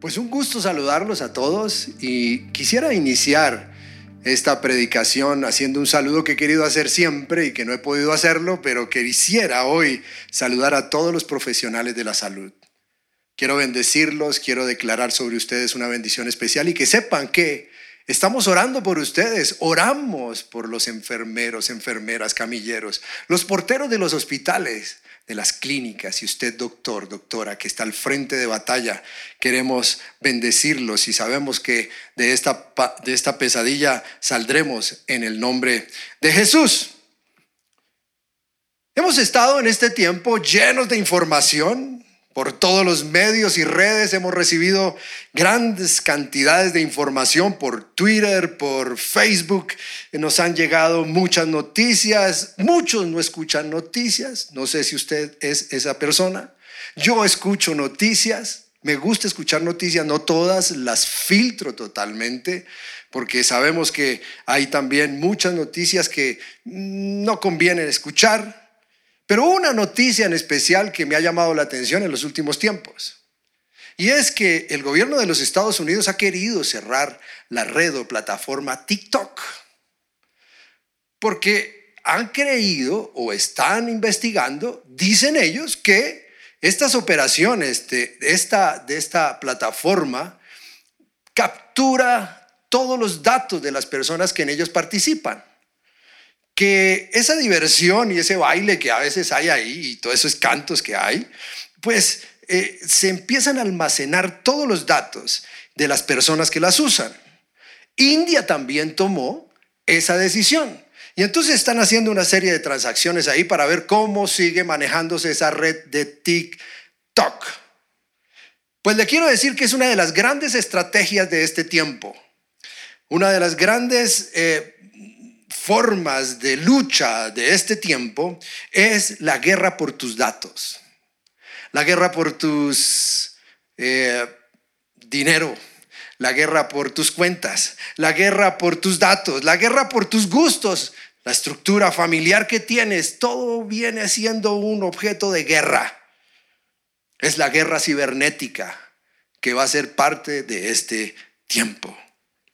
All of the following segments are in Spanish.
Pues un gusto saludarlos a todos y quisiera iniciar esta predicación haciendo un saludo que he querido hacer siempre y que no he podido hacerlo, pero que quisiera hoy saludar a todos los profesionales de la salud. Quiero bendecirlos, quiero declarar sobre ustedes una bendición especial y que sepan que estamos orando por ustedes, oramos por los enfermeros, enfermeras, camilleros, los porteros de los hospitales, de las clínicas y usted doctor, doctora, que está al frente de batalla, queremos bendecirlos y sabemos que de esta, de esta pesadilla saldremos en el nombre de Jesús. Hemos estado en este tiempo llenos de información, por todos los medios y redes hemos recibido grandes cantidades de información por Twitter, por Facebook. Nos han llegado muchas noticias. Muchos no escuchan noticias. No sé si usted es esa persona. Yo escucho noticias. Me gusta escuchar noticias, no todas, las filtro totalmente, porque sabemos que hay también muchas noticias que no convienen escuchar pero una noticia en especial que me ha llamado la atención en los últimos tiempos. Y es que el gobierno de los Estados Unidos ha querido cerrar la red o plataforma TikTok. Porque han creído o están investigando, dicen ellos, que estas operaciones de esta, de esta plataforma captura todos los datos de las personas que en ellos participan que esa diversión y ese baile que a veces hay ahí y todos esos cantos que hay, pues eh, se empiezan a almacenar todos los datos de las personas que las usan. India también tomó esa decisión. Y entonces están haciendo una serie de transacciones ahí para ver cómo sigue manejándose esa red de TikTok. Pues le quiero decir que es una de las grandes estrategias de este tiempo. Una de las grandes eh, formas de lucha de este tiempo es la guerra por tus datos, la guerra por tus eh, dinero, la guerra por tus cuentas, la guerra por tus datos, la guerra por tus gustos, la estructura familiar que tienes, todo viene siendo un objeto de guerra. Es la guerra cibernética que va a ser parte de este tiempo.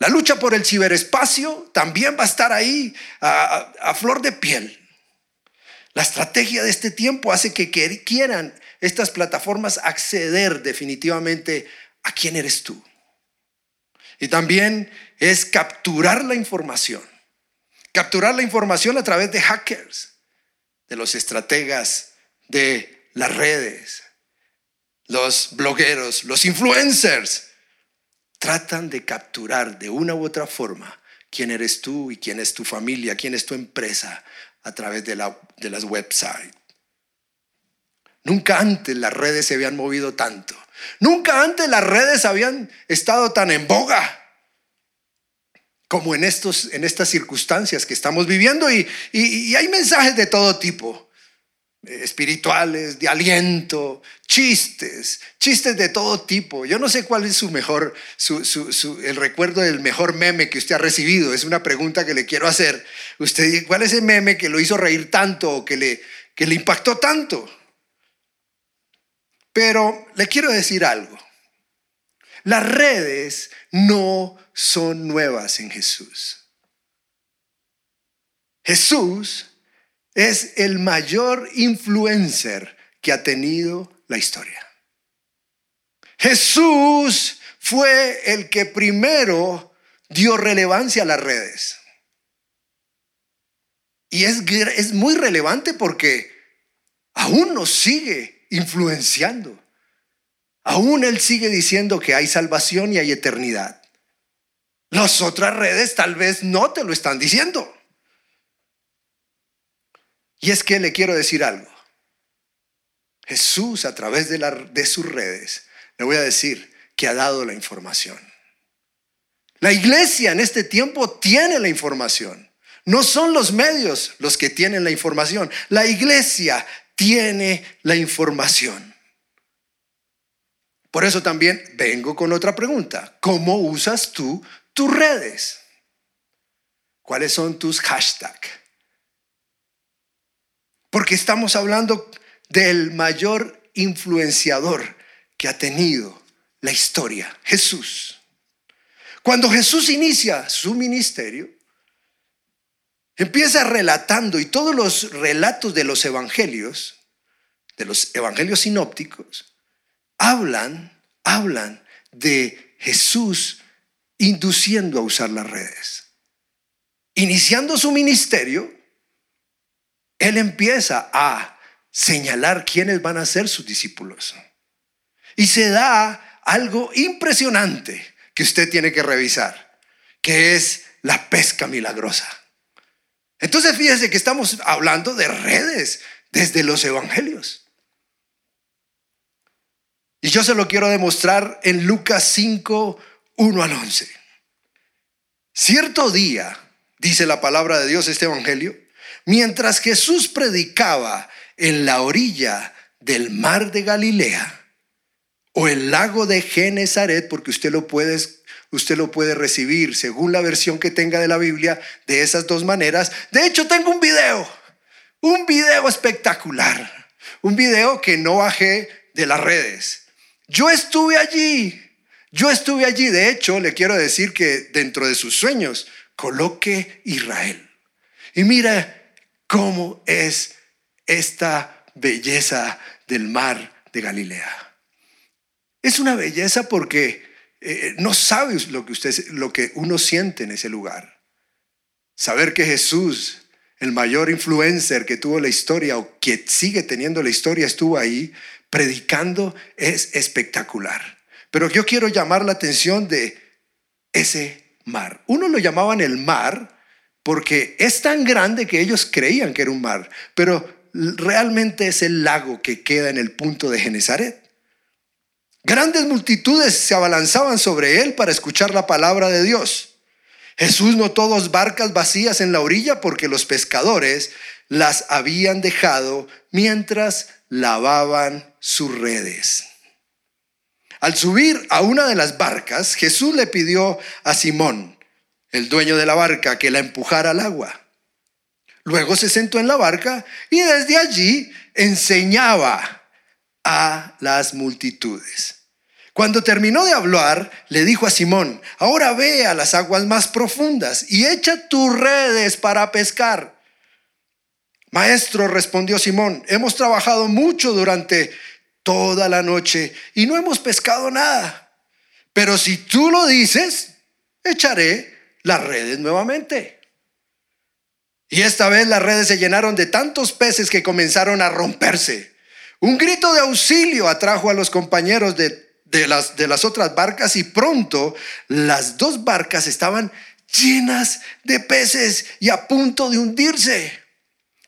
La lucha por el ciberespacio también va a estar ahí a, flor de piel. La estrategia de este tiempo hace que quieran estas plataformas acceder definitivamente a quién eres tú. Y también es capturar la información. Capturar la información a través de hackers, de los estrategas de las redes, los blogueros, los influencers tratan de capturar de una u otra forma quién eres tú y quién es tu familia, quién es tu empresa a través de, la, de las websites. Nunca antes las redes se habían movido tanto. Nunca antes las redes habían estado tan en boga como en, estos, en estas circunstancias que estamos viviendo. y hay mensajes de todo tipo espirituales, de aliento, chistes, chistes de todo tipo. Yo no sé cuál es su mejor, el recuerdo del mejor meme que usted ha recibido. Es una pregunta que le quiero hacer. Usted, ¿cuál es el meme que lo hizo reír tanto o que le, que le impactó tanto? Pero le quiero decir algo. Las redes no son nuevas en Jesús. Jesús es el mayor influencer que ha tenido la historia. Jesús fue el que primero dio relevancia a las redes. Y es, es muy relevante porque aún nos sigue influenciando. Aún Él sigue diciendo que hay salvación y hay eternidad. Las otras redes tal vez no te lo están diciendo. Y es que le quiero decir algo. Jesús a través de, sus redes, le voy a decir que ha dado la información. La iglesia en este tiempo tiene la información. No son los medios los que tienen la información. La iglesia tiene la información. Por eso también vengo con otra pregunta. ¿Cómo usas tú tus redes? ¿Cuáles son tus hashtags? Porque estamos hablando del mayor influenciador que ha tenido la historia, Jesús. Cuando Jesús inicia su ministerio, empieza relatando y todos los relatos de los evangelios, de los evangelios sinópticos, hablan, hablan de Jesús induciendo a usar las redes. Iniciando su ministerio, él empieza a señalar quiénes van a ser sus discípulos. Y se da algo impresionante que usted tiene que revisar, que es la pesca milagrosa. Entonces fíjese que estamos hablando de redes desde los evangelios. Y yo se lo quiero demostrar en Lucas 5, 1 al 11. Cierto día, dice la palabra de Dios este evangelio, mientras Jesús predicaba en la orilla del mar de Galilea o el lago de Genezaret, porque usted lo puede usted lo puede recibir según la versión que tenga de la Biblia de esas dos maneras. De hecho, tengo un video, un video espectacular, un video que no bajé de las redes. Yo estuve allí, yo estuve allí. De hecho, le quiero decir que dentro de sus sueños coloque Israel. Y mira cómo es esta belleza del mar de Galilea. Es una belleza porque eh, no sabes lo que, lo que uno siente en ese lugar. Saber que Jesús, el mayor influencer que tuvo la historia o que sigue teniendo la historia, estuvo ahí predicando, es espectacular. Pero yo quiero llamar la atención de ese mar. Uno lo llamaban el mar porque es tan grande que ellos creían que era un mar, pero realmente es el lago que queda en el punto de Genezaret. Grandes multitudes se abalanzaban sobre él para escuchar la palabra de Dios. Jesús notó dos barcas vacías en la orilla porque los pescadores las habían dejado mientras lavaban sus redes. Al subir a una de las barcas, Jesús le pidió a Simón, el dueño de la barca, que la empujara al agua. Luego se sentó en la barca y desde allí enseñaba a las multitudes. Cuando terminó de hablar, le dijo a Simón, ahora ve a las aguas más profundas y echa tus redes para pescar. Maestro, respondió Simón, hemos trabajado mucho durante toda la noche y no hemos pescado nada. Pero si tú lo dices, echaré las redes nuevamente. Y esta vez las redes se llenaron de tantos peces que comenzaron a romperse. Un grito de auxilio atrajo a los compañeros de, las, de las otras barcas y pronto las dos barcas estaban llenas de peces y a punto de hundirse.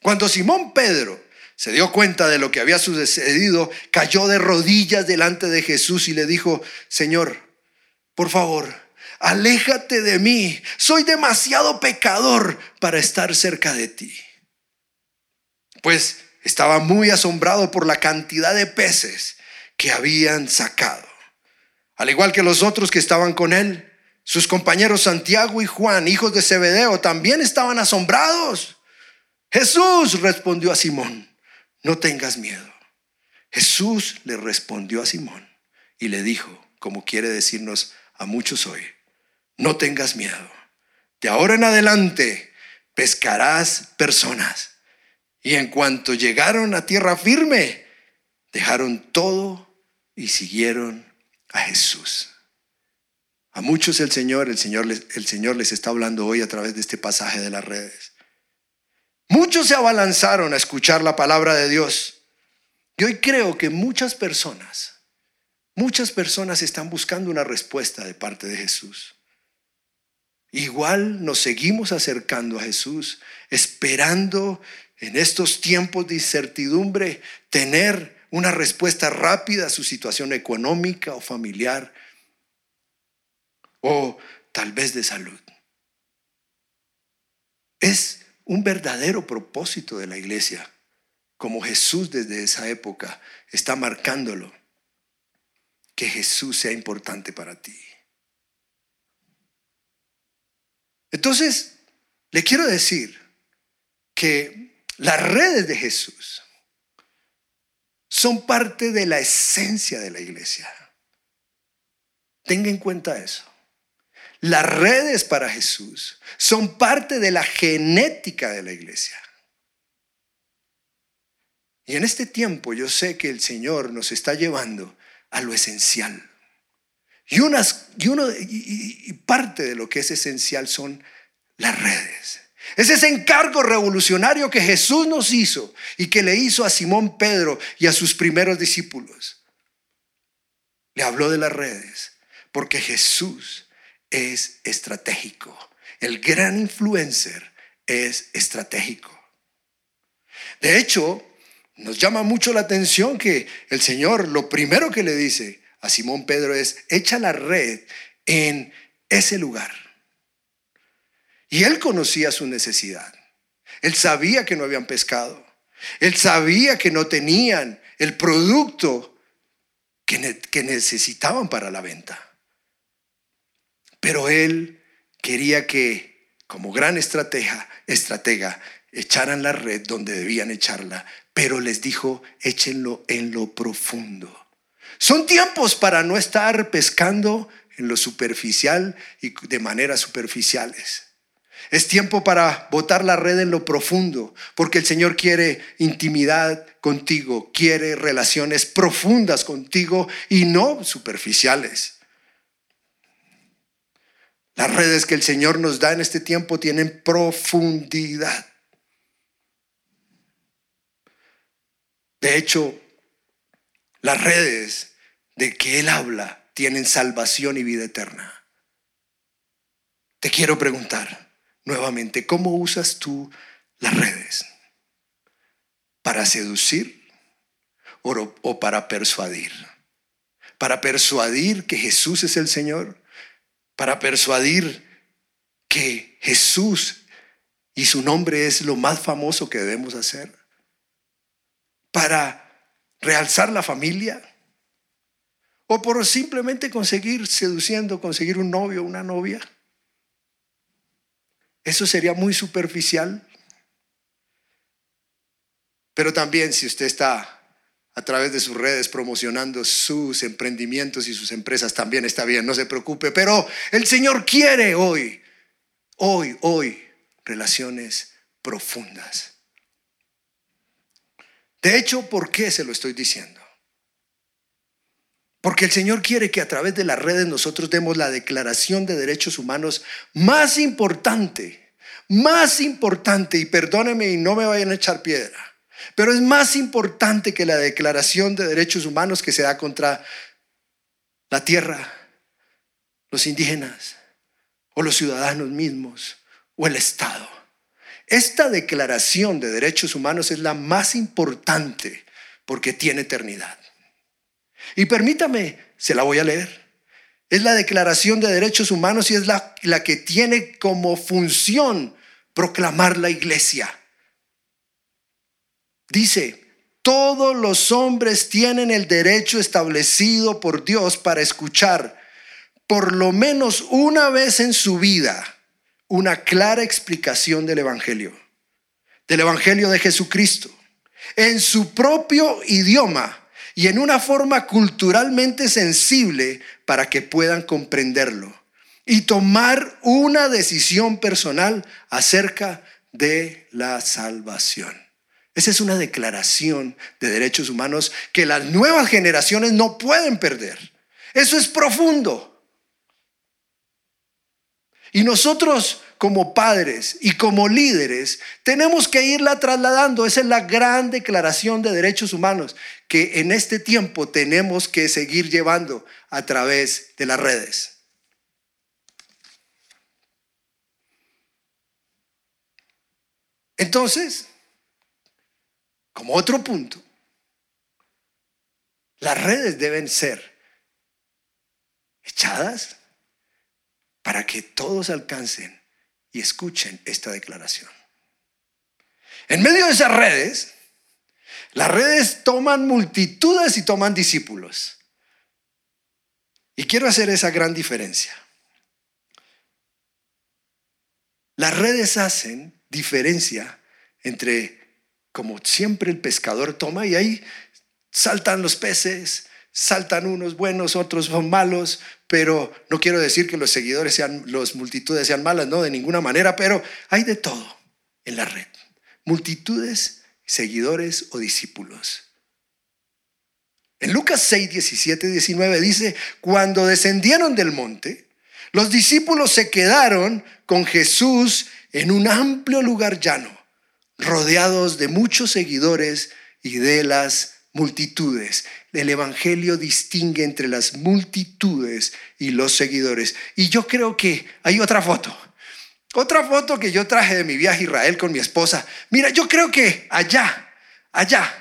Cuando Simón Pedro se dio cuenta de lo que había sucedido, cayó de rodillas delante de Jesús y le dijo, Señor, por favor, aléjate de mí, soy demasiado pecador para estar cerca de ti. Pues estaba muy asombrado por la cantidad de peces que habían sacado. Al igual que los otros que estaban con él, sus compañeros Santiago y Juan, hijos de Zebedeo, también estaban asombrados. Jesús respondió a Simón, no tengas miedo. Jesús le respondió a Simón y le dijo, como quiere decirnos a muchos hoy, no tengas miedo. De ahora en adelante pescarás personas. Y en cuanto llegaron a tierra firme, dejaron todo y siguieron a Jesús. A muchos el Señor, el Señor les, el Señor les está hablando hoy a través de este pasaje de las redes. Muchos se abalanzaron a escuchar la palabra de Dios. Y hoy creo que muchas personas, muchas personas están buscando una respuesta de parte de Jesús. Igual nos seguimos acercando a Jesús, esperando en estos tiempos de incertidumbre tener una respuesta rápida a su situación económica o familiar o tal vez de salud. Es un verdadero propósito de la iglesia, como Jesús desde esa época está marcándolo, que Jesús sea importante para ti. Entonces, le quiero decir que las redes de Jesús son parte de la esencia de la iglesia. Tenga en cuenta eso. Las redes para Jesús son parte de la genética de la iglesia. Y en este tiempo yo sé que el Señor nos está llevando a lo esencial. Y, unas, y, uno, y, parte de lo que es esencial son las redes. Es ese encargo revolucionario que Jesús nos hizo y que le hizo a Simón Pedro y a sus primeros discípulos. Le habló de las redes porque Jesús es estratégico. El gran influencer es estratégico. De hecho, nos llama mucho la atención que el Señor lo primero que le dice a Simón Pedro es, echa la red en ese lugar. Y él conocía su necesidad. Él sabía que no habían pescado. Él sabía que no tenían el producto que, necesitaban para la venta. Pero él quería que, como gran estratega, estratega, echaran la red donde debían echarla, pero les dijo, échenlo en lo profundo. Son tiempos para no estar pescando en lo superficial y de maneras superficiales. Es tiempo para botar la red en lo profundo, porque el Señor quiere intimidad contigo, quiere relaciones profundas contigo y no superficiales. Las redes que el Señor nos da en este tiempo tienen profundidad. De hecho, las redes de que Él habla tienen salvación y vida eterna. Te quiero preguntar nuevamente, ¿cómo usas tú las redes? ¿Para seducir o, para persuadir? ¿Para persuadir que Jesús es el Señor? ¿Para persuadir que Jesús y su nombre es lo más famoso que debemos hacer? para realzar la familia? ¿O por simplemente conseguir seduciendo, conseguir un novio o una novia? Eso sería muy superficial. Pero también si usted está a través de sus redes promocionando sus emprendimientos y sus empresas, también está bien, no se preocupe. Pero el Señor quiere hoy, hoy, hoy, relaciones profundas. De hecho, ¿por qué se lo estoy diciendo? Porque el Señor quiere que a través de las redes nosotros demos la declaración de derechos humanos más importante, más importante, y perdóneme y no me vayan a echar piedra, pero es más importante que la declaración de derechos humanos que se da contra la tierra, los indígenas o los ciudadanos mismos o el Estado. Esta declaración de derechos humanos es la más importante porque tiene eternidad. Y permítame, se la voy a leer. Es la declaración de derechos humanos y es la, la que tiene como función proclamar la iglesia. Dice, todos los hombres tienen el derecho establecido por Dios para escuchar por lo menos una vez en su vida una clara explicación del Evangelio, del Evangelio de Jesucristo, en su propio idioma y en una forma culturalmente sensible para que puedan comprenderlo y tomar una decisión personal acerca de la salvación. Esa es una declaración de derechos humanos que las nuevas generaciones no pueden perder. Eso es profundo. Y nosotros como padres y como líderes tenemos que irla trasladando. Esa es la gran declaración de derechos humanos que en este tiempo tenemos que seguir llevando a través de las redes. Entonces, como otro punto, las redes deben ser echadas para que todos alcancen y escuchen esta declaración. En medio de esas redes, las redes toman multitudes y toman discípulos. Y quiero hacer esa gran diferencia. Las redes hacen diferencia entre, como siempre el pescador toma, y ahí saltan los peces, saltan unos buenos, otros son malos, pero no quiero decir que los seguidores sean, los multitudes sean malas, no, de ninguna manera, pero hay de todo en la red. Multitudes, seguidores o discípulos. En Lucas 6, 17, 19 dice, cuando descendieron del monte, los discípulos se quedaron con Jesús en un amplio lugar llano, rodeados de muchos seguidores y de las multitudes. El Evangelio distingue entre las multitudes y los seguidores. Y yo creo que hay otra foto. Otra foto que yo traje de mi viaje a Israel con mi esposa. Mira, yo creo que allá, allá,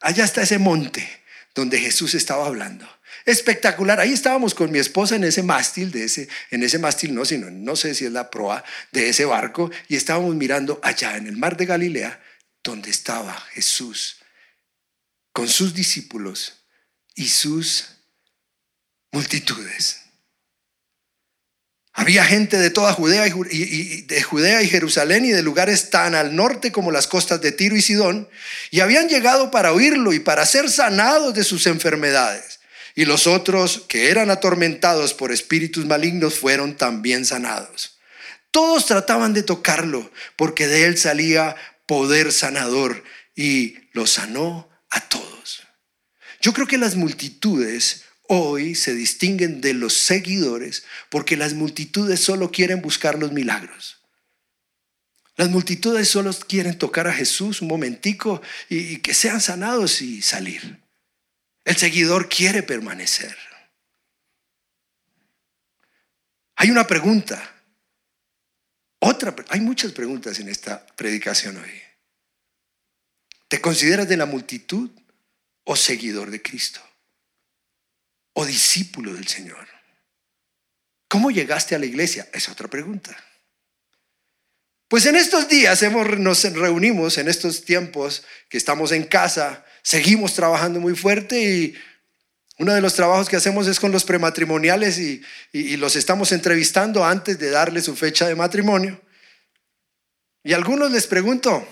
allá está ese monte donde Jesús estaba hablando. Espectacular. Ahí estábamos con mi esposa en ese mástil, de ese, en ese mástil no, sino no sé si es la proa de ese barco, y estábamos mirando allá en el mar de Galilea, donde estaba Jesús con sus discípulos y sus multitudes. Había gente de toda Judea y, de Judea y Jerusalén y de lugares tan al norte como las costas de Tiro y Sidón, y habían llegado para oírlo y para ser sanados de sus enfermedades. Y los otros que eran atormentados por espíritus malignos fueron también sanados. Todos trataban de tocarlo, porque de él salía poder sanador, y lo sanó a todos. Yo creo que las multitudes hoy se distinguen de los seguidores porque las multitudes solo quieren buscar los milagros. Las multitudes solo quieren tocar a Jesús un momentico y, que sean sanados y salir. El seguidor quiere permanecer. Hay una pregunta. Otra, hay muchas preguntas en esta predicación hoy. ¿Te consideras de la multitud o seguidor de Cristo? ¿O discípulo del Señor? ¿Cómo llegaste a la iglesia? Es otra pregunta. Pues en estos días hemos, nos reunimos, en estos tiempos que estamos en casa, seguimos trabajando muy fuerte y uno de los trabajos que hacemos es con los prematrimoniales y, los estamos entrevistando antes de darle su fecha de matrimonio. Y a algunos les pregunto,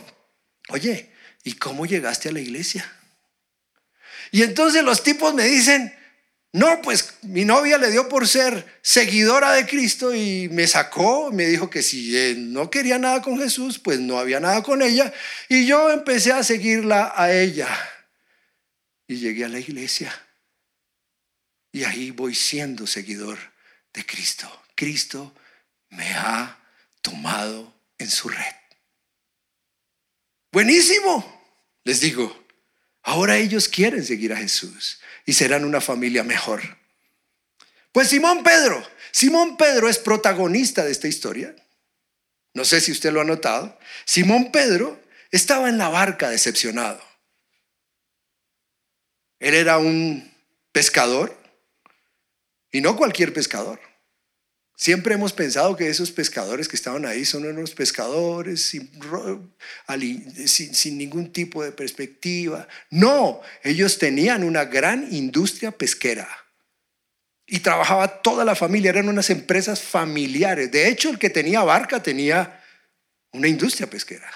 oye, ¿y cómo llegaste a la iglesia? Y entonces los tipos me dicen, no, pues mi novia le dio por ser seguidora de Cristo y me sacó, me dijo que si no quería nada con Jesús, pues no había nada con ella. Y yo empecé a seguirla a ella. Y llegué a la iglesia. Y ahí voy siendo seguidor de Cristo. Cristo me ha tomado en su red. Buenísimo les digo, ahora ellos quieren seguir a Jesús y serán una familia mejor. Pues Simón Pedro, Simón Pedro es protagonista de esta historia. No sé si usted lo ha notado. Simón Pedro estaba en la barca decepcionado. Él era un pescador y no cualquier pescador. Siempre hemos pensado que esos pescadores que estaban ahí son unos pescadores sin, ningún tipo de perspectiva. No, ellos tenían una gran industria pesquera y trabajaba toda la familia, eran unas empresas familiares. De hecho, el que tenía barca tenía una industria pesquera.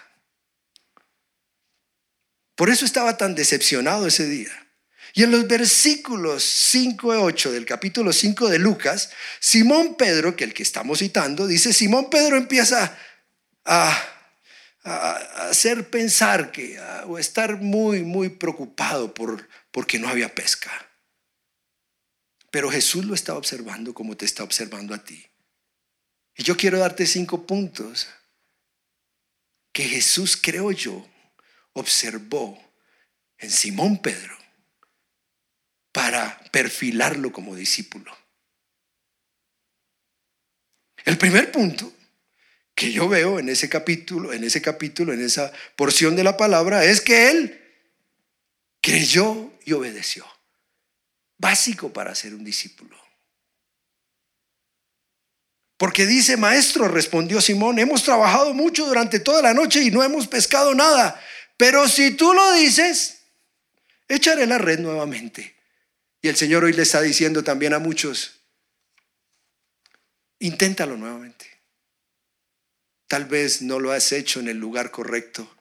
Por eso estaba tan decepcionado ese día. Y en los versículos 5 y 8 del capítulo 5 de Lucas, Simón Pedro, que el que estamos citando, dice, Simón Pedro empieza a, hacer pensar que, o estar muy, muy preocupado por, porque no había pesca. Pero Jesús lo estaba observando como te está observando a ti. Y yo quiero darte cinco puntos que Jesús, creo yo, observó en Simón Pedro para perfilarlo como discípulo. El primer punto que yo veo en ese capítulo, en ese capítulo, en esa porción de la palabra, es que él creyó y obedeció. Básico para ser un discípulo. Porque dice, maestro, respondió Simón, hemos trabajado mucho durante toda la noche y no hemos pescado nada. Pero si tú lo dices, echaré la red nuevamente. Y el Señor hoy le está diciendo también a muchos, inténtalo nuevamente. Tal vez no lo has hecho en el lugar correcto,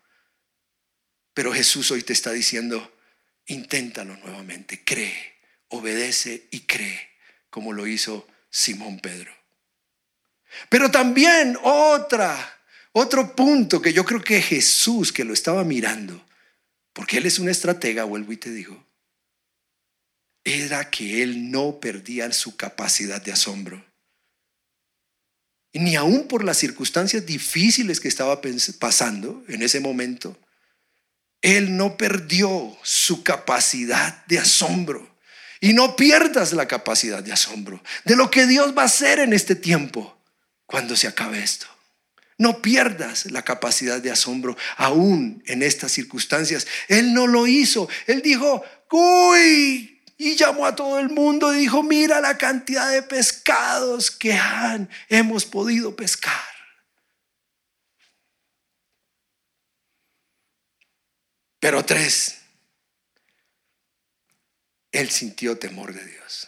pero Jesús hoy te está diciendo, inténtalo nuevamente, cree, obedece y cree, como lo hizo Simón Pedro. Pero también otra, otro punto que yo creo que Jesús, que lo estaba mirando, porque él es un estratega, vuelvo y te digo, era que él no perdía su capacidad de asombro. Ni aún por las circunstancias difíciles que estaba pasando en ese momento, él no perdió su capacidad de asombro. Y no pierdas la capacidad de asombro de lo que Dios va a hacer en este tiempo cuando se acabe esto. No pierdas la capacidad de asombro aún en estas circunstancias. Él no lo hizo. Él dijo, uy, y llamó a todo el mundo y dijo, mira la cantidad de pescados que han, hemos podido pescar. Pero tres, él sintió temor de Dios.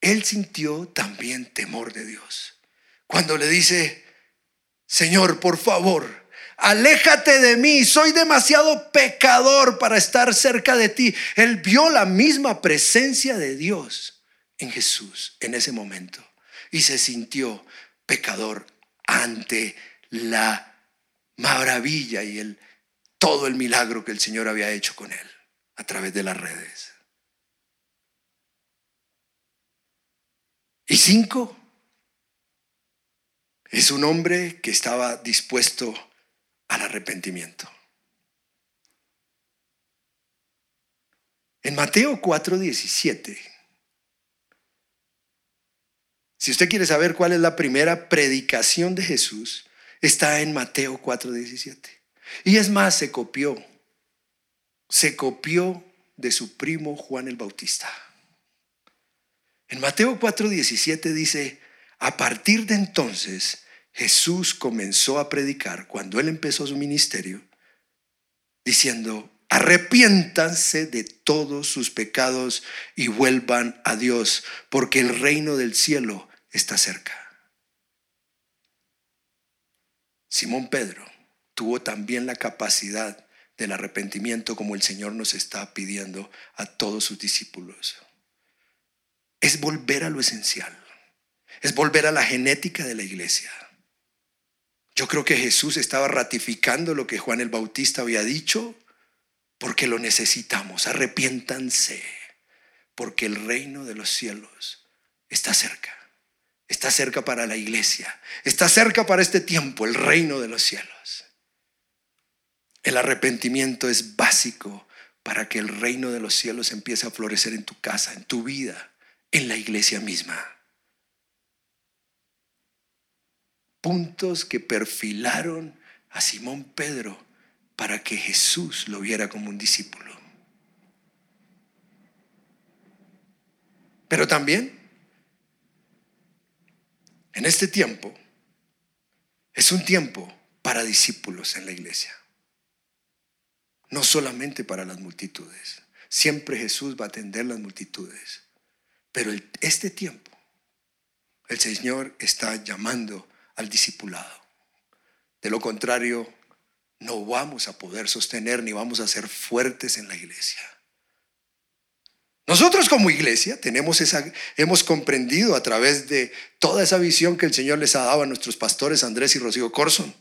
Él sintió también temor de Dios. Cuando le dice, Señor, por favor, aléjate de mí, soy demasiado pecador para estar cerca de ti. Él vio la misma presencia de Dios en Jesús en ese momento y se sintió pecador ante la maravilla y el, todo el milagro que el Señor había hecho con él a través de las redes. Y cinco, es un hombre que estaba dispuesto al arrepentimiento. En Mateo 4:17, si usted quiere saber cuál es la primera predicación de Jesús, está en Mateo 4:17. Y es más, se copió se copió de su primo Juan el Bautista. En Mateo 4:17 dice, a partir de entonces Jesús comenzó a predicar cuando él empezó su ministerio, diciendo, arrepiéntanse de todos sus pecados y vuelvan a Dios, porque el reino del cielo está cerca. Simón Pedro tuvo también la capacidad del arrepentimiento como el Señor nos está pidiendo a todos sus discípulos. Es volver a lo esencial. Es volver a la genética de la iglesia. Yo creo que Jesús estaba ratificando lo que Juan el Bautista había dicho porque lo necesitamos. Arrepiéntanse porque el reino de los cielos está cerca. Está cerca para la iglesia. Está cerca para este tiempo, el reino de los cielos. El arrepentimiento es básico para que el reino de los cielos empiece a florecer en tu casa, en tu vida, en la iglesia misma. Puntos que perfilaron a Simón Pedro para que Jesús lo viera como un discípulo. Pero también, en este tiempo, es un tiempo para discípulos en la iglesia no solamente para las multitudes. Siempre Jesús va a atender las multitudes. Pero este tiempo, el Señor está llamando al discipulado. De lo contrario, no vamos a poder sostener ni vamos a ser fuertes en la iglesia. Nosotros como iglesia tenemos esa, hemos comprendido a través de toda esa visión que el Señor les ha dado a nuestros pastores Andrés y Rocío Corson,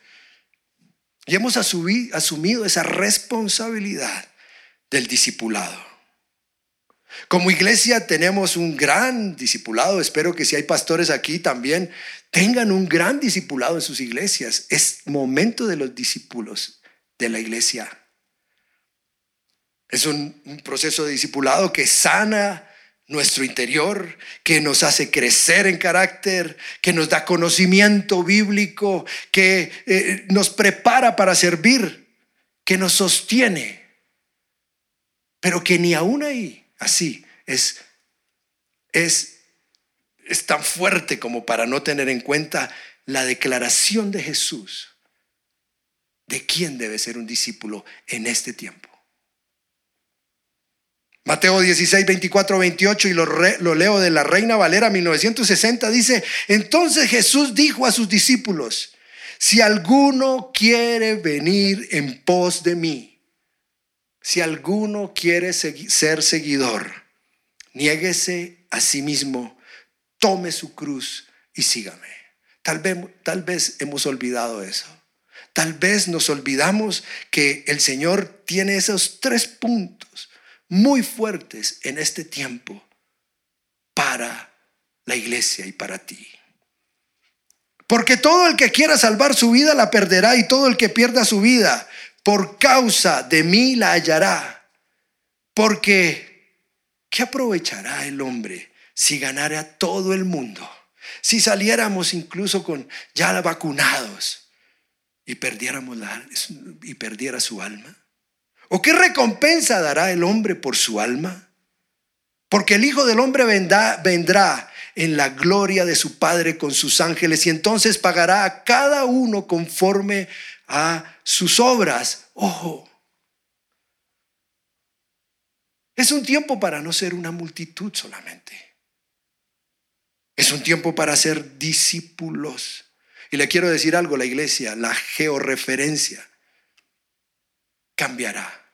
y hemos asumido esa responsabilidad del discipulado. Como iglesia tenemos un gran discipulado. Espero que si hay pastores aquí también tengan un gran discipulado en sus iglesias. Es momento de los discípulos de la iglesia. Es un, proceso de discipulado que sana nuestro interior, que nos hace crecer en carácter, que nos da conocimiento bíblico, que eh, nos prepara para servir, que nos sostiene, pero que ni aún ahí, así, es, es, es tan fuerte como para no tener en cuenta la declaración de Jesús de quién debe ser un discípulo en este tiempo. Mateo 16, 24, 28 y lo, lo, leo de la Reina Valera 1960 dice, entonces Jesús dijo a sus discípulos, si alguno quiere venir en pos de mí, si alguno quiere ser seguidor, niéguese a sí mismo, tome su cruz y sígame. Tal vez, tal vez hemos olvidado eso. Tal vez nos olvidamos que el Señor tiene esos tres puntos muy fuertes en este tiempo para la iglesia y para ti. Porque todo el que quiera salvar su vida la perderá y todo el que pierda su vida por causa de mí la hallará. Porque, ¿qué aprovechará el hombre si ganara todo el mundo? Si saliéramos incluso con ya vacunados y perdiéramos la, y perdiera su alma. ¿O qué recompensa dará el hombre por su alma? Porque el Hijo del Hombre vendrá, vendrá en la gloria de su Padre con sus ángeles y entonces pagará a cada uno conforme a sus obras. Ojo. Es un tiempo para no ser una multitud solamente. Es un tiempo para ser discípulos. Y le quiero decir algo, la iglesia, la georreferencia cambiará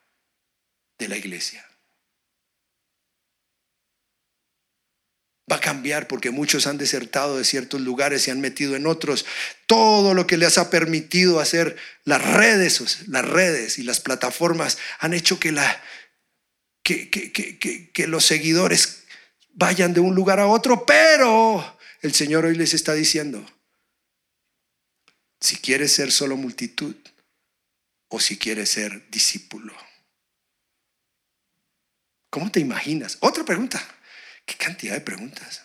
de la iglesia. Va a cambiar porque muchos han desertado de ciertos lugares y han metido en otros. Todo lo que les ha permitido hacer las redes, las redes y las plataformas han hecho que, que los seguidores vayan de un lugar a otro, pero el Señor hoy les está diciendo, si quieres ser solo multitud o si quieres ser discípulo. ¿Cómo te imaginas? Otra pregunta. Qué cantidad de preguntas.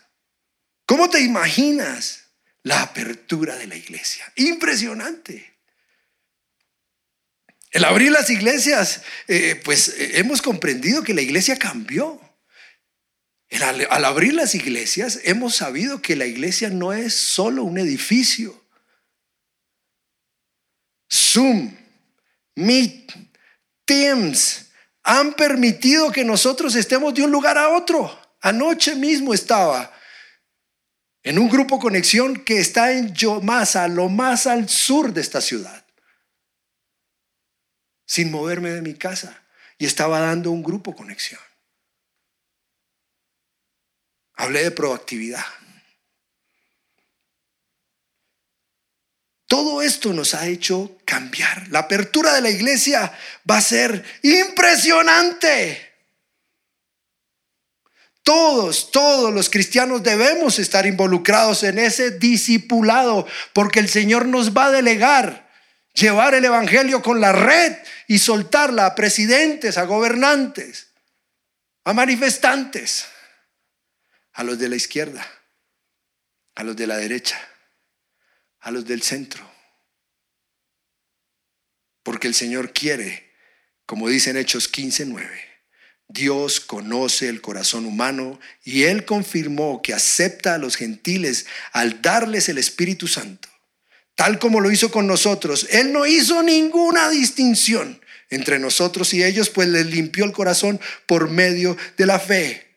¿Cómo te imaginas la apertura de la iglesia? Impresionante. El abrir las iglesias, eh, pues eh, hemos comprendido que la iglesia cambió. Al, al abrir las iglesias, hemos sabido que la iglesia no es solo un edificio. Zoom, Meet, Teams han permitido que nosotros estemos de un lugar a otro. Anoche mismo estaba en un grupo conexión que está en Yomasa, lo más al sur de esta ciudad, sin moverme de mi casa. Y estaba dando un grupo conexión. Hablé de proactividad. Todo esto nos ha hecho cambiar. La apertura de la iglesia va a ser impresionante. Todos, todos los cristianos debemos estar involucrados en ese discipulado porque el Señor nos va a delegar llevar el Evangelio con la red y soltarla a presidentes, a gobernantes, a manifestantes, a los de la izquierda, a los de la derecha, a los del centro. Porque el Señor quiere, como dice en Hechos 15, 9 Dios conoce el corazón humano y Él confirmó que acepta a los gentiles al darles el Espíritu Santo. Tal como lo hizo con nosotros, Él no hizo ninguna distinción entre nosotros y ellos, pues les limpió el corazón por medio de la fe.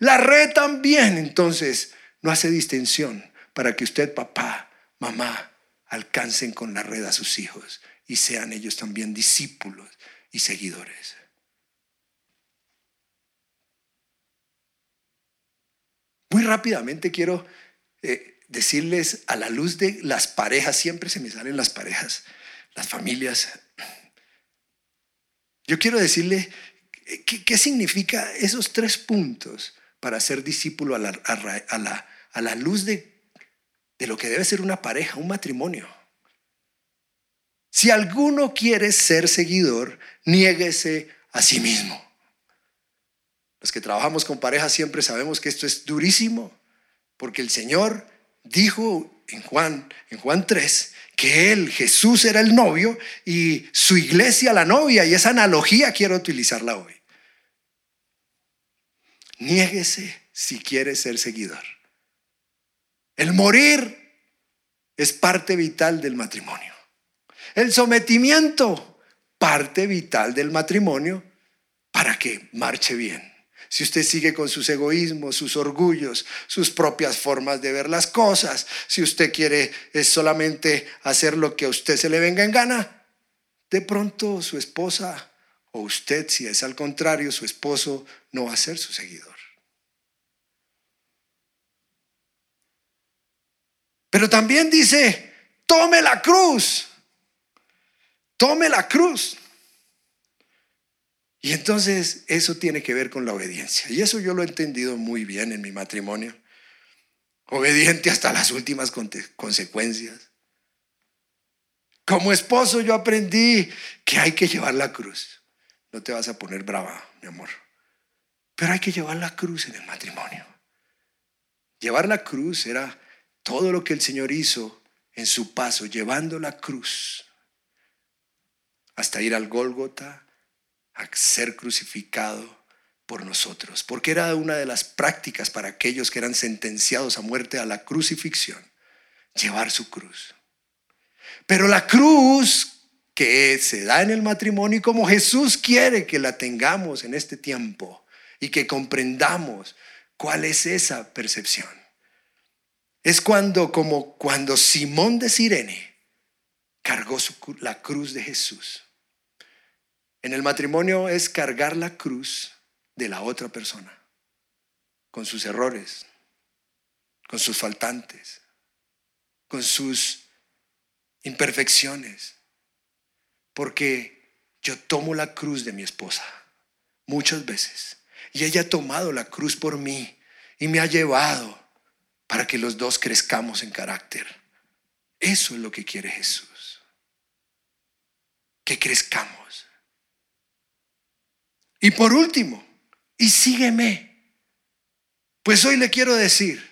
La red también, entonces, no hace distinción para que usted, papá, mamá, alcancen con la red a sus hijos y sean ellos también discípulos y seguidores. Muy rápidamente quiero eh, decirles a la luz de las parejas, siempre se me salen las parejas, las familias. Yo quiero decirle eh, qué, significa esos tres puntos para ser discípulo a la, a la, luz de, de lo que debe ser una pareja, un matrimonio. Si alguno quiere ser seguidor, niéguese a sí mismo. Los que trabajamos con parejas siempre sabemos que esto es durísimo, porque el Señor dijo en Juan, en Juan 3, que Él, Jesús, era el novio y su iglesia la novia, y esa analogía quiero utilizarla hoy. Niéguese si quiere ser seguidor. El morir es parte vital del matrimonio. El sometimiento, parte vital del matrimonio para que marche bien si usted sigue con sus egoísmos, sus orgullos, sus propias formas de ver las cosas, si usted quiere es solamente hacer lo que a usted se le venga en gana, de pronto su esposa O usted, si es al contrario, su esposo no va a ser su seguidor. Pero también dice, tome la cruz. Tome la cruz. Y entonces eso tiene que ver con la obediencia. Y eso yo lo he entendido muy bien en mi matrimonio. Obediente hasta las últimas consecuencias. Como esposo yo aprendí que hay que llevar la cruz. No te vas a poner brava, mi amor. Pero hay que llevar la cruz en el matrimonio. Llevar la cruz era todo lo que el Señor hizo en su paso, llevando la cruz hasta ir al Gólgota, a ser crucificado por nosotros, porque era una de las prácticas para aquellos que eran sentenciados a muerte a la crucifixión, llevar su cruz. Pero la cruz que se da en el matrimonio y como Jesús quiere que la tengamos en este tiempo y que comprendamos cuál es esa percepción es cuando, como cuando Simón de Sirene cargó la cruz de Jesús. En el matrimonio es cargar la cruz de la otra persona, con sus errores, con sus faltantes, con sus imperfecciones. Porque yo tomo la cruz de mi esposa muchas veces y ella ha tomado la cruz por mí y me ha llevado para que los dos crezcamos en carácter. Eso es lo que quiere Jesús. Que crezcamos. Y por último, y sígueme. Pues hoy le quiero decir,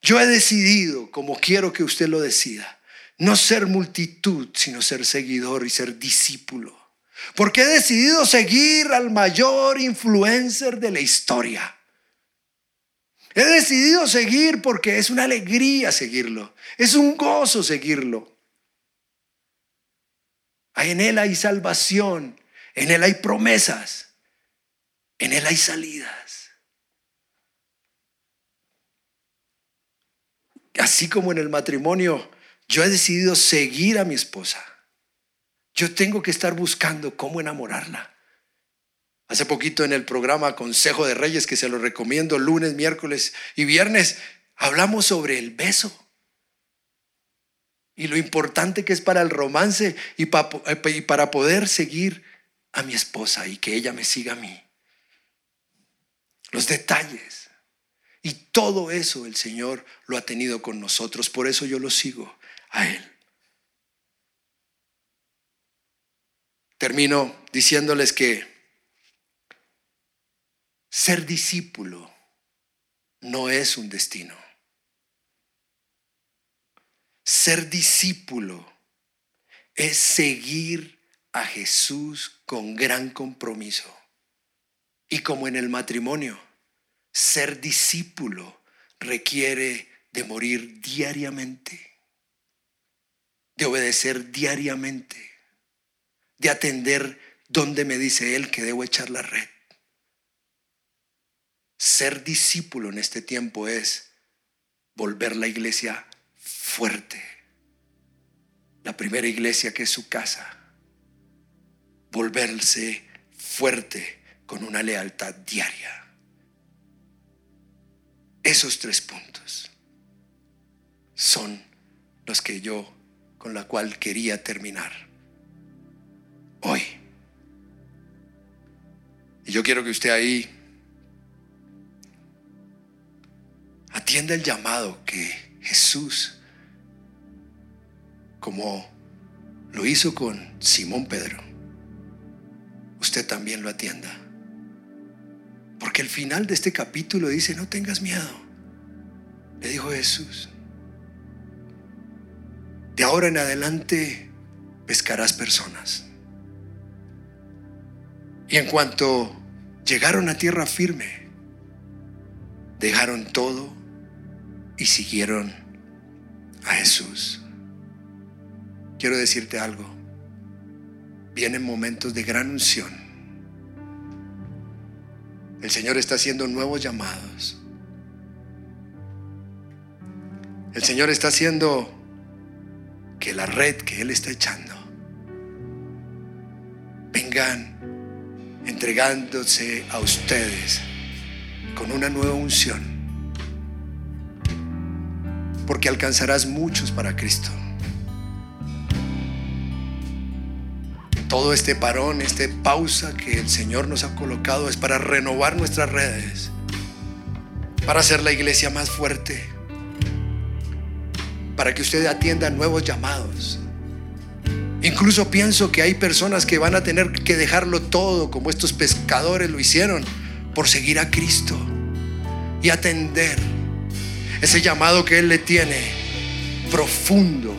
yo he decidido, como quiero que usted lo decida, no ser multitud, sino ser seguidor y ser discípulo. Porque he decidido seguir al mayor influencer de la historia. He decidido seguir porque es una alegría seguirlo. Es un gozo seguirlo. En Él hay salvación. En Él hay promesas. En Él hay salidas. Así como en el matrimonio, yo he decidido seguir a mi esposa. Yo tengo que estar buscando cómo enamorarla. Hace poquito en el programa Consejo de Reyes, que se lo recomiendo lunes, miércoles y viernes, hablamos sobre el beso y lo importante que es para el romance y para poder seguir a mi esposa y que ella me siga a mí. Los detalles. Y todo eso el Señor lo ha tenido con nosotros, por eso yo lo sigo a Él. Termino diciéndoles que ser discípulo no es un destino. Ser discípulo es seguir a Jesús con gran compromiso. Y como en el matrimonio, ser discípulo requiere de morir diariamente, de obedecer diariamente, de atender donde me dice Él que debo echar la red ser discípulo en este tiempo es volver la iglesia fuerte. La primera iglesia que es su casa. Volverse fuerte con una lealtad diaria. Esos tres puntos son los que yo con la cual quería terminar hoy. Y yo quiero que usted ahí Atienda el llamado que Jesús, como lo hizo con Simón Pedro, usted también lo atienda. Porque el final de este capítulo dice, no tengas miedo. Le dijo Jesús, de ahora en adelante pescarás personas. Y en cuanto llegaron a tierra firme, dejaron todo y siguieron a Jesús. Quiero decirte algo. Vienen momentos de gran unción. El Señor está haciendo nuevos llamados. El Señor está haciendo que la red que Él está echando venga vengan entregándose a ustedes con una nueva unción, porque alcanzarás muchos para Cristo. Todo este parón, este pausa que el Señor nos ha colocado es para renovar nuestras redes, para hacer la iglesia más fuerte, para que usted atienda nuevos llamados. Incluso pienso que hay personas que van a tener que dejarlo todo, como estos pescadores lo hicieron, por seguir a Cristo y atender ese llamado que Él le tiene profundo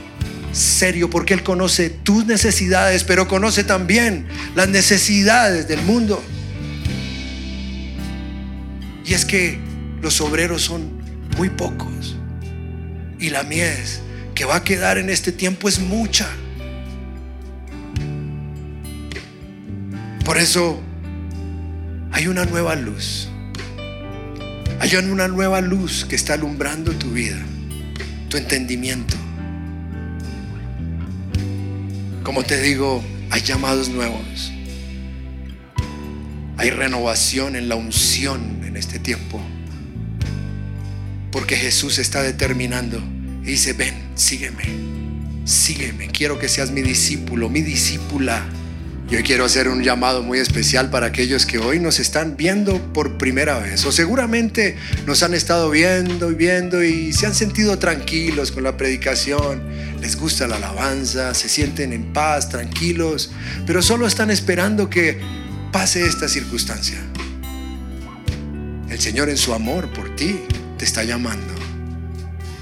serio porque Él conoce tus necesidades, pero conoce también las necesidades del mundo. Y es que los obreros son muy pocos y la mies que va a quedar en este tiempo es mucha. Por eso hay una nueva luz. Hay una nueva luz que está alumbrando tu vida, tu entendimiento como te digo, hay llamados nuevos. Hay renovación en la unción en este tiempo. Porque Jesús está determinando y dice, ven, sígueme, sígueme. Quiero que seas mi discípulo, mi discípula. Yo quiero hacer un llamado muy especial para aquellos que hoy nos están viendo por primera vez o seguramente nos han estado viendo y viendo y se han sentido tranquilos con la predicación, les gusta la alabanza, se sienten en paz, tranquilos, pero solo están esperando que pase esta circunstancia. El Señor en su amor por ti te está llamando.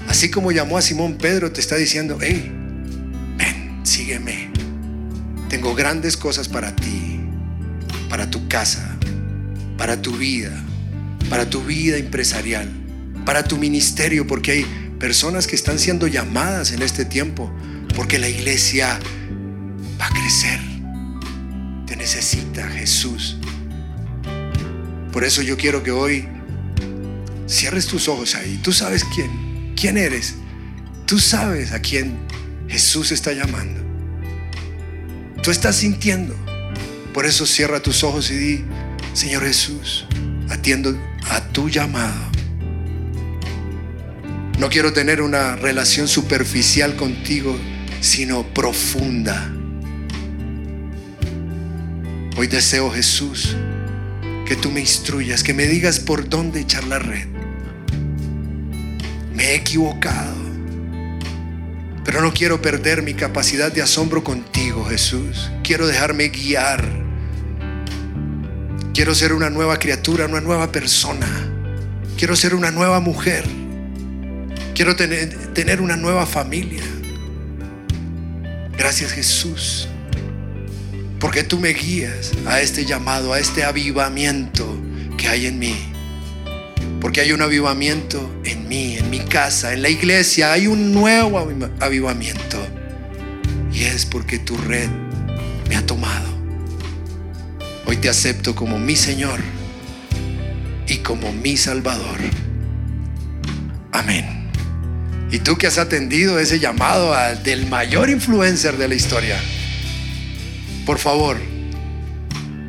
Así como llamó a Simón Pedro, te está diciendo, hey, ven, sígueme tengo grandes cosas para ti, para tu casa, para tu vida, para tu vida empresarial, para tu ministerio, porque hay personas que están siendo llamadas en este tiempo, porque la iglesia va a crecer. Te necesita Jesús. Por eso yo quiero que hoy cierres tus ojos ahí. Tú sabes quién, quién eres. Tú sabes a quién Jesús está llamando. Tú estás sintiendo. Por eso cierra tus ojos y di, Señor Jesús, atiendo a tu llamado. No quiero tener una relación superficial contigo, sino profunda. Hoy deseo, Jesús, que tú me instruyas, que me digas por dónde echar la red. Me he equivocado. Pero no quiero perder mi capacidad de asombro contigo, Jesús. Quiero dejarme guiar. Quiero ser una nueva criatura, una nueva persona. Quiero ser una nueva mujer. Quiero tener, tener una nueva familia. Gracias Jesús. Porque tú me guías a este llamado, a este avivamiento que hay en mí. Porque hay un avivamiento en mí, en mi casa, en la iglesia. Hay un nuevo avivamiento. Y es porque tu red me ha tomado. Hoy te acepto como mi Señor y como mi Salvador. Amén. Y tú que has atendido ese llamado del mayor influencer de la historia, por favor,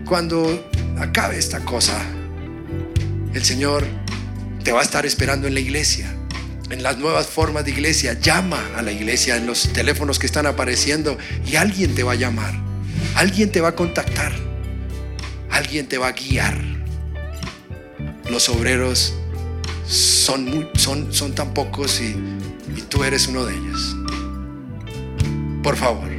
cuando acabe esta cosa, el Señor te va a estar esperando en la iglesia, en las nuevas formas de iglesia. Llama a la iglesia en los teléfonos que están apareciendo y alguien te va a llamar, alguien te va a contactar, alguien te va a guiar. Los obreros son, son, son tan pocos y tú eres uno de ellos. Por favor,